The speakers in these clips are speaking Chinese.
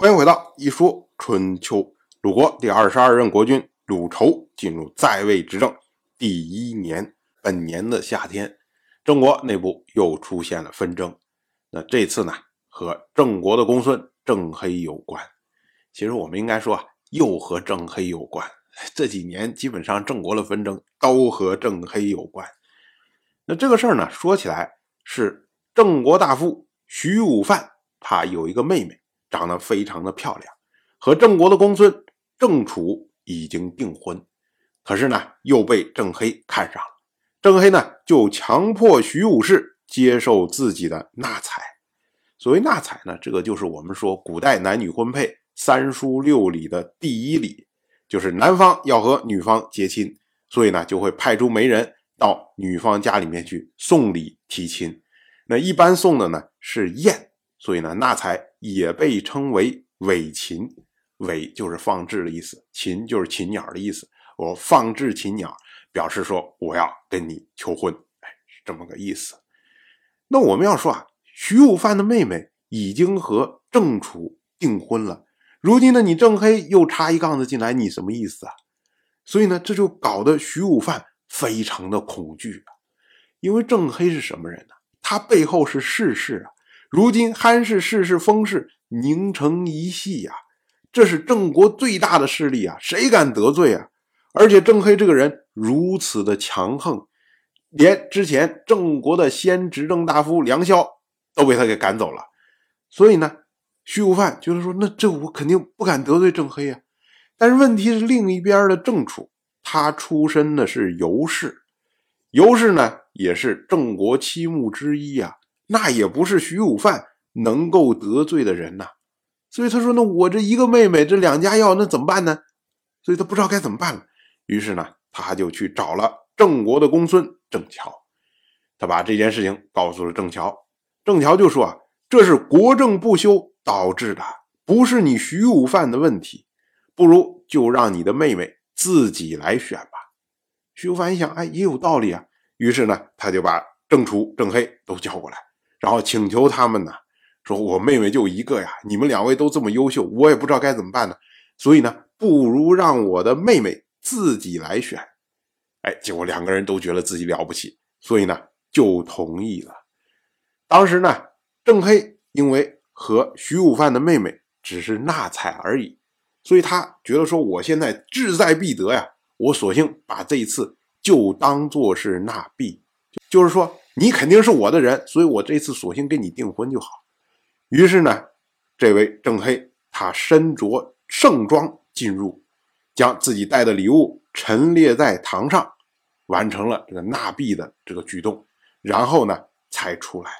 欢迎回到一说春秋。鲁国第二十二任国君鲁仇进入在位执政第一年，本年的夏天，郑国内部又出现了纷争。那这次呢，和郑国的公孙郑黑有关。其实我们应该说啊，又和郑黑有关。这几年基本上郑国的纷争都和郑黑有关。那这个事儿呢，说起来是郑国大夫徐武范，他有一个妹妹。长得非常的漂亮，和郑国的公孙郑楚已经订婚，可是呢又被郑黑看上了。郑黑呢就强迫徐武氏接受自己的纳采。所谓纳采呢，这个就是我们说古代男女婚配三书六礼的第一礼，就是男方要和女方结亲，所以呢就会派出媒人到女方家里面去送礼提亲。那一般送的呢是宴，所以呢纳采。也被称为尾禽，尾就是放置的意思，禽就是禽鸟的意思。我放置禽鸟，表示说我要跟你求婚，哎，是这么个意思。那我们要说啊，徐武范的妹妹已经和郑楚订婚了，如今呢，你郑黑又插一杠子进来，你什么意思啊？所以呢，这就搞得徐武范非常的恐惧啊，因为郑黑是什么人呢？他背后是世事啊。如今汉氏、氏氏、封氏凝成一系呀，这是郑国最大的势力啊，谁敢得罪啊？而且郑黑这个人如此的强横，连之前郑国的先执政大夫梁萧都被他给赶走了。所以呢，徐无范就是说，那这我肯定不敢得罪郑黑啊。但是问题是，另一边的郑楚，他出身的是尤氏，尤氏呢也是郑国七目之一啊。那也不是徐武范能够得罪的人呐，所以他说：“那我这一个妹妹，这两家要那怎么办呢？”所以他不知道该怎么办了。于是呢，他就去找了郑国的公孙郑乔，他把这件事情告诉了郑乔。郑乔就说：“啊，这是国政不修导致的，不是你徐武范的问题，不如就让你的妹妹自己来选吧。”徐武范一想，哎，也有道理啊。于是呢，他就把郑楚、郑黑都叫过来。然后请求他们呢，说我妹妹就一个呀，你们两位都这么优秀，我也不知道该怎么办呢。所以呢，不如让我的妹妹自己来选。哎，结果两个人都觉得自己了不起，所以呢就同意了。当时呢，郑黑因为和徐武范的妹妹只是纳采而已，所以他觉得说我现在志在必得呀，我索性把这一次就当做是纳币，就是说。你肯定是我的人，所以我这次索性跟你订婚就好。于是呢，这位郑黑他身着盛装进入，将自己带的礼物陈列在堂上，完成了这个纳币的这个举动，然后呢才出来。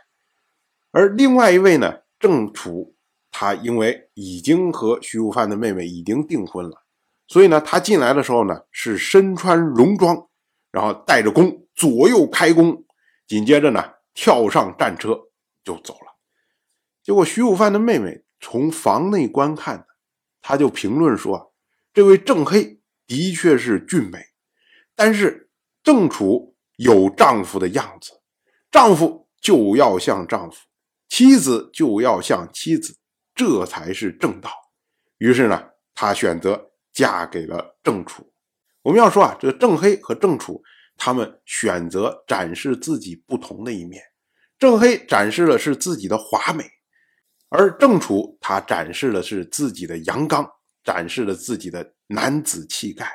而另外一位呢，郑楚，他因为已经和徐武范的妹妹已经订婚了，所以呢，他进来的时候呢是身穿戎装，然后带着弓，左右开弓。紧接着呢，跳上战车就走了。结果徐武范的妹妹从房内观看，他就评论说：“这位郑黑的确是俊美，但是郑楚有丈夫的样子，丈夫就要像丈夫，妻子就要像妻子，这才是正道。”于是呢，他选择嫁给了郑楚。我们要说啊，这个郑黑和郑楚。他们选择展示自己不同的一面，郑黑展示的是自己的华美，而郑楚他展示的是自己的阳刚，展示了自己的男子气概。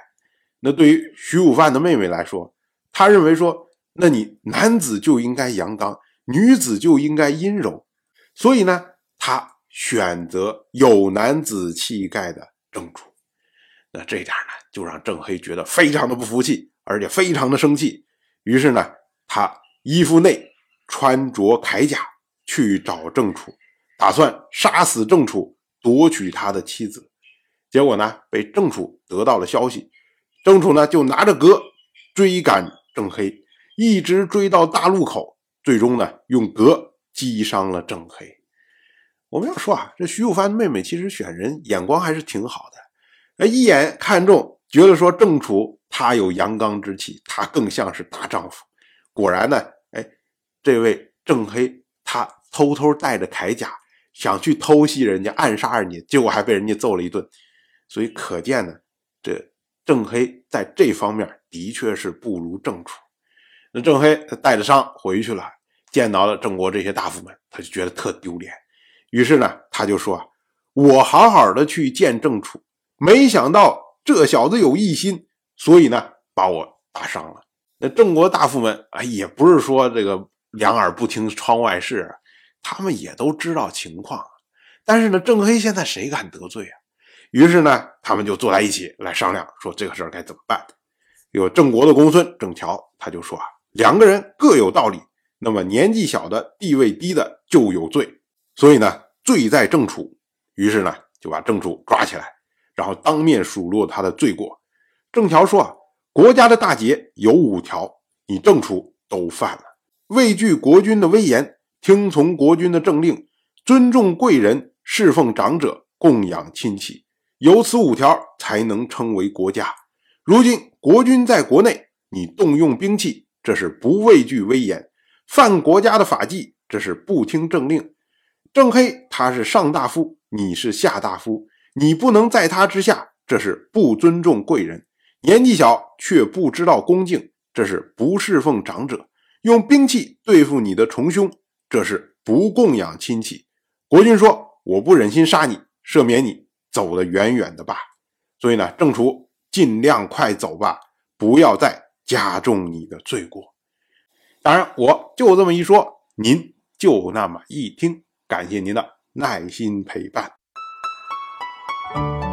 那对于徐武范的妹妹来说，他认为说，那你男子就应该阳刚，女子就应该阴柔，所以呢，他选择有男子气概的郑楚。那这点呢，就让郑黑觉得非常的不服气。而且非常的生气，于是呢，他衣服内穿着铠甲去找郑楚，打算杀死郑楚，夺取他的妻子。结果呢，被郑楚得到了消息，郑楚呢就拿着戈追赶郑黑，一直追到大路口，最终呢用戈击伤了郑黑。我们要说啊，这徐武范的妹妹其实选人眼光还是挺好的，一眼看中，觉得说郑楚。他有阳刚之气，他更像是大丈夫。果然呢，哎，这位郑黑他偷偷带着铠甲，想去偷袭人家、暗杀人家，结果还被人家揍了一顿。所以可见呢，这郑黑在这方面的确是不如郑楚。那郑黑他带着伤回去了，见到了郑国这些大夫们，他就觉得特丢脸。于是呢，他就说：“我好好的去见郑楚，没想到这小子有异心，所以呢，把我打伤了。”那郑国大夫们啊，也不是说这个两耳不听窗外事，他们也都知道情况。但是呢，郑黑现在谁敢得罪啊？于是呢，他们就坐在一起来商量，说这个事儿该怎么办。有郑国的公孙郑乔，他就说啊，两个人各有道理。那么年纪小的、地位低的就有罪，所以呢，罪在郑楚。于是呢，就把郑楚抓起来，然后当面数落他的罪过。郑乔说。啊国家的大节有五条，你郑楚都犯了。畏惧国君的威严，听从国君的政令，尊重贵人，侍奉长者，供养亲戚，有此五条，才能称为国家。如今国君在国内，你动用兵器，这是不畏惧威严，犯国家的法纪，这是不听政令。郑黑他是上大夫，你是下大夫，你不能在他之下，这是不尊重贵人。年纪小却不知道恭敬，这是不侍奉长者；用兵器对付你的重兄，这是不供养亲戚。国君说：“我不忍心杀你，赦免你，走得远远的吧。”所以呢，郑楚尽量快走吧，不要再加重你的罪过。当然，我就这么一说，您就那么一听。感谢您的耐心陪伴。《